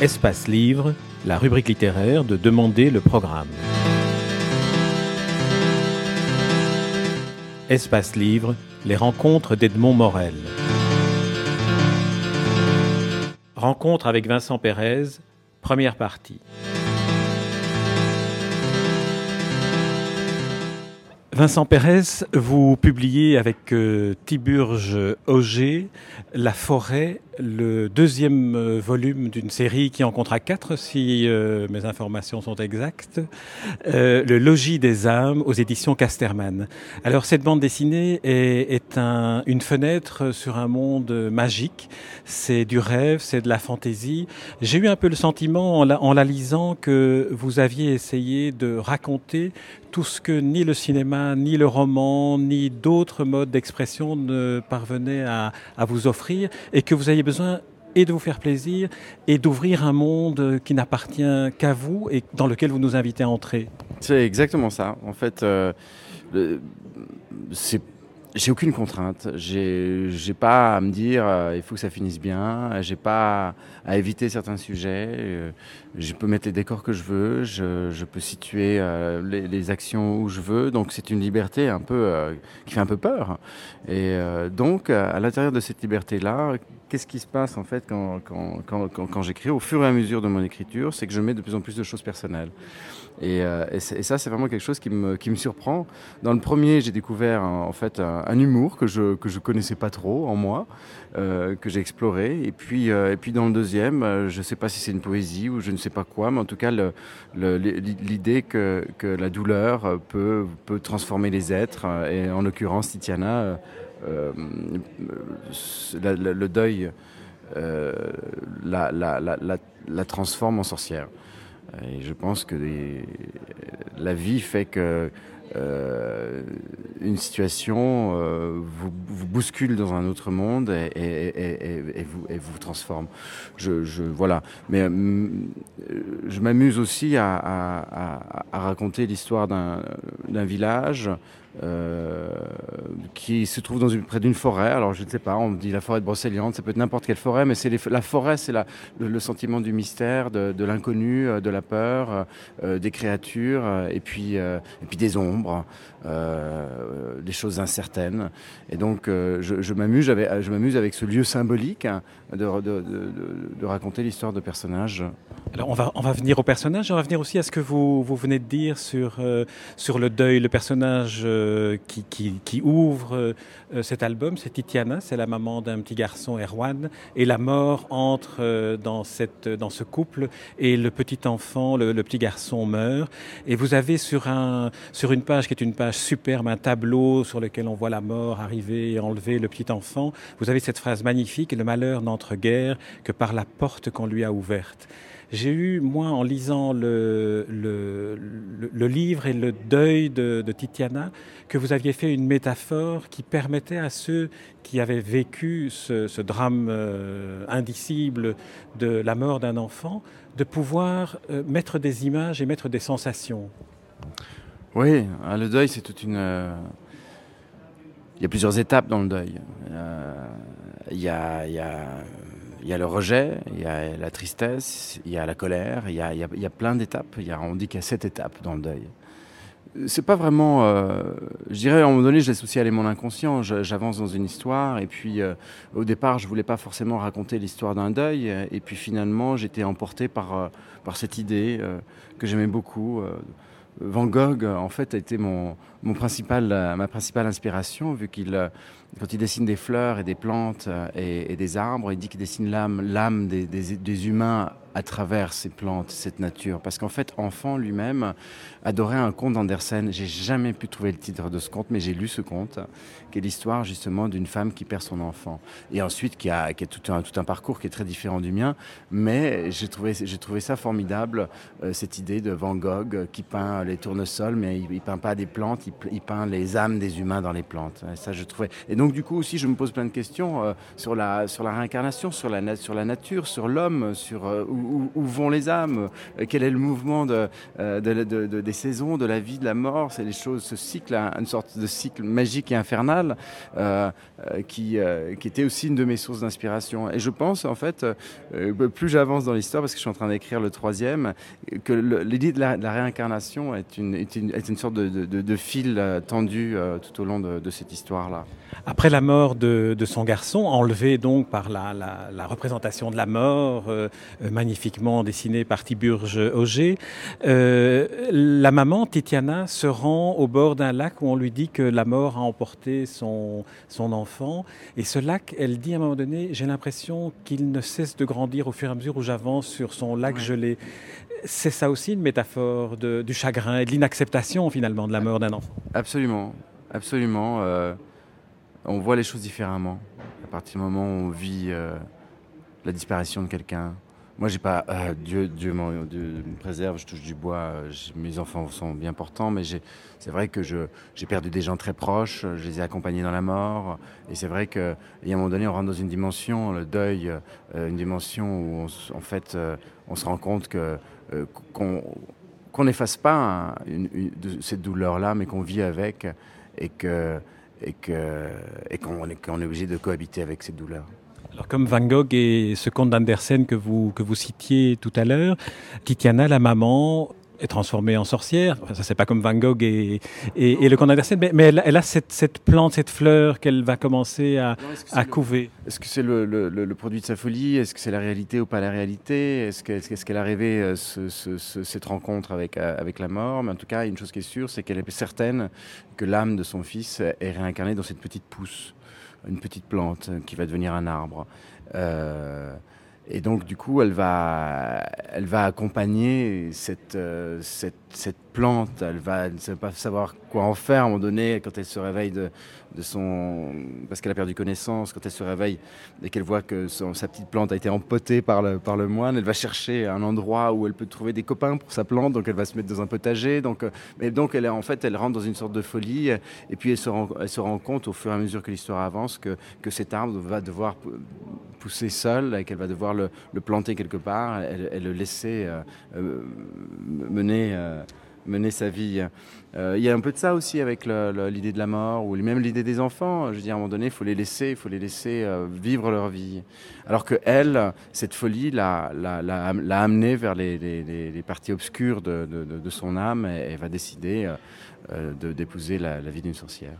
Espace Livre, la rubrique littéraire de Demander le programme. Espace Livre, les rencontres d'Edmond Morel. Rencontre avec Vincent Pérez, première partie. Vincent Pérez, vous publiez avec euh, Tiburge Auger La forêt le deuxième euh, volume d'une série qui en comptera quatre, si euh, mes informations sont exactes, euh, Le Logis des âmes aux éditions Casterman. Alors cette bande dessinée est, est un, une fenêtre sur un monde magique. C'est du rêve, c'est de la fantaisie. J'ai eu un peu le sentiment en la, lisant que vous aviez essayé de raconter tout ce que ni le cinéma, ni le roman, ni d'autres modes d'expression ne parvenaient à, à vous offrir et que vous ayez besoin et de vous faire plaisir et d'ouvrir un monde qui n'appartient qu'à vous et dans lequel vous nous invitez à entrer. C'est exactement ça. En fait, euh, j'ai aucune contrainte. J'ai, pas à me dire euh, il faut que ça finisse bien. J'ai pas à éviter certains sujets. Euh, je peux mettre les décors que je veux. Je, peux situer les, les, actions où je veux. Donc c'est une liberté un peu qui fait un peu peur. Et donc à l'intérieur de cette liberté là, qu'est-ce qui se passe en fait quand, quand, quand, j'écris au fur et à mesure de mon écriture, c'est que je mets de plus en plus de choses personnelles. Et, euh, ça, c'est vraiment quelque chose qui me, qui me surprend. Dans le premier, j'ai découvert en fait un, humour que je que je connaissais pas trop en moi, euh, que j'ai exploré. Et puis euh, et puis dans le deuxième, je sais pas si c'est une poésie ou je ne sais pas quoi, mais en tout cas l'idée que que la douleur peut peut transformer les êtres. Et en l'occurrence, Titiana, la, la, le deuil. la, la, transforme en sorcière. Et je pense que la vie fait que euh, une situation euh, vous, bouscule dans un autre monde et, vous, transforme. Je, voilà. Mais euh, je m'amuse aussi à raconter l'histoire d'un village euh, qui se trouve près d'une forêt. Alors je ne sais pas, on me dit la forêt de Brocéliande, ça peut être n'importe quelle forêt, mais c'est la forêt, c'est le, sentiment du mystère, de, l'inconnu, euh, de la peur, euh, des créatures, et puis, des ombres, des choses incertaines. Et donc je, m'amuse avec, je m'amuse avec ce lieu symbolique hein, de, raconter l'histoire de personnages. Alors on va, venir au personnage, on va venir aussi à ce que vous, venez de dire sur le deuil, le personnage euh, qui, ouvre euh, cet album, c'est Titiana, c'est la maman d'un petit garçon, Erwan, et la mort entre euh, dans, cette, dans ce couple et le petit enfant, le, petit garçon meurt. Et vous avez sur, un, sur une page qui est une page superbe, un tableau sur lequel on voit la mort arriver et enlever le petit enfant, vous avez cette phrase magnifique, le malheur n'entre guère que par la porte qu'on lui a ouverte. J'ai eu, moi, en lisant le, le, livre et le deuil de, de Titiana, que vous aviez fait une métaphore qui permettait à ceux qui avaient vécu ce, drame euh, indicible de la mort d'un enfant de pouvoir euh, mettre des images et mettre des sensations. Oui, le deuil, c'est toute une. Euh... Il y a plusieurs étapes dans le deuil. Il y a, il y a il y a le rejet, il y a la tristesse, il y a la colère, il y a, il y a, il y a plein d'étapes. On dit qu'il y a sept étapes dans le deuil. C'est pas vraiment. Euh, je dirais à un moment donné, je aussi aller mon inconscient. J'avance dans une histoire et puis euh, au départ, je voulais pas forcément raconter l'histoire d'un deuil et puis finalement, j'étais emporté par euh, par cette idée que j'aimais beaucoup. Van Gogh, en fait, a été mon, mon principal, ma principale inspiration, vu qu'il, quand il dessine des fleurs et des plantes et, des arbres, il dit qu'il dessine l'âme, l'âme des, des humains à travers ces plantes, cette nature. Parce qu'en fait, enfant lui-même adorait un conte d'Andersen. J'ai jamais pu trouver le titre de ce conte, mais j'ai lu ce conte, qui est l'histoire justement d'une femme qui perd son enfant. Et ensuite, qui a, qui a tout, un, tout un parcours qui est très différent du mien. Mais j'ai trouvé, trouvé ça formidable, euh, cette idée de Van Gogh qui peint les tournesols, mais il, il peint pas des plantes, il, peint les âmes des humains dans les plantes. Et ça, je trouvais. Et donc, du coup, aussi, je me pose plein de questions euh, sur, la, sur la réincarnation, sur la, sur la nature, sur l'homme, sur euh, où, vont les âmes, quel est le mouvement de, des saisons, de la vie, de la mort. C'est les choses, ce cycle, une sorte de cycle magique et infernal qui, qui était aussi une de mes sources d'inspiration. Et je pense, en fait, plus j'avance dans l'histoire, parce que je suis en train d'écrire le troisième, que l'idée de, la, réincarnation est une, sorte de, fil tendu tout au long de, cette histoire-là. Après la mort de, son garçon, enlevé donc par la, la, représentation de la mort, euh, euh, magnifiquement dessinée par Tiburge Auger, euh, la maman, Titiana, se rend au bord d'un lac où on lui dit que la mort a emporté son, son enfant. Et ce lac, elle dit à un moment donné, j'ai l'impression qu'il ne cesse de grandir au fur et à mesure où j'avance sur son lac gelé. C'est ça aussi une métaphore de, du chagrin et de l'inacceptation finalement de la mort d'un enfant. Absolument, absolument on voit les choses différemment. À partir du moment où on vit euh, la disparition de quelqu'un. Moi, j'ai pas. Euh, Dieu, Dieu, me préserve, je touche du bois, euh, mes enfants sont bien portants, mais c'est vrai que j'ai perdu des gens très proches, je les ai accompagnés dans la mort. Et c'est vrai qu'à un moment donné, on rentre dans une dimension, le deuil, une dimension où, en fait, on se rend compte qu'on n'efface pas cette douleur-là, mais qu'on vit avec et et qu'on et est, obligé de cohabiter avec cette douleur. Alors comme Van Gogh et ce conte d'Andersen que vous, que vous citiez tout à l'heure, Titiana, la maman, est transformée en sorcière. Enfin, ça, c'est pas comme Van Gogh et, et, le conte mais, mais elle, a cette, cette, plante, cette fleur qu'elle va commencer à, à couver. Est-ce que c'est le, le, le, produit de sa folie? Est-ce que c'est la réalité ou pas la réalité? Est-ce qu'elle est qu'elle a rêvé euh, ce, ce, cette rencontre avec, euh, avec la mort? Mais en tout cas, une chose qui est sûre, c'est qu'elle est certaine que l'âme de son fils est réincarnée dans cette petite pousse, une petite plante qui va devenir un arbre. Euh, et donc, du coup, elle va, elle va accompagner cette, euh, cette, cette, plante. Elle va ne pas savoir quoi en faire à un moment donné quand elle se réveille de, son. parce qu'elle a perdu connaissance. Quand elle se réveille et qu'elle voit que sa petite plante a été empotée par le, par le moine, elle va chercher un endroit où elle peut trouver des copains pour sa plante. Donc, elle va se mettre dans un potager. Donc, euh, mais donc, elle, en fait, elle rentre dans une sorte de folie. Et puis, elle se rend, elle se rend compte au fur et à mesure que l'histoire avance que, que cet arbre va devoir pousser seul et qu'elle va devoir le, planter quelque part et, le laisser euh, euh, mener, mener sa vie. Il y a un peu de ça aussi avec l'idée de la mort ou même l'idée des enfants. Je veux dire, à un moment donné, il faut les laisser, il faut les laisser vivre leur vie. Alors que elle, cette folie l'a, amenée vers les, les, parties obscures de, de, son âme et, va décider de, d'épouser la, la vie d'une sorcière.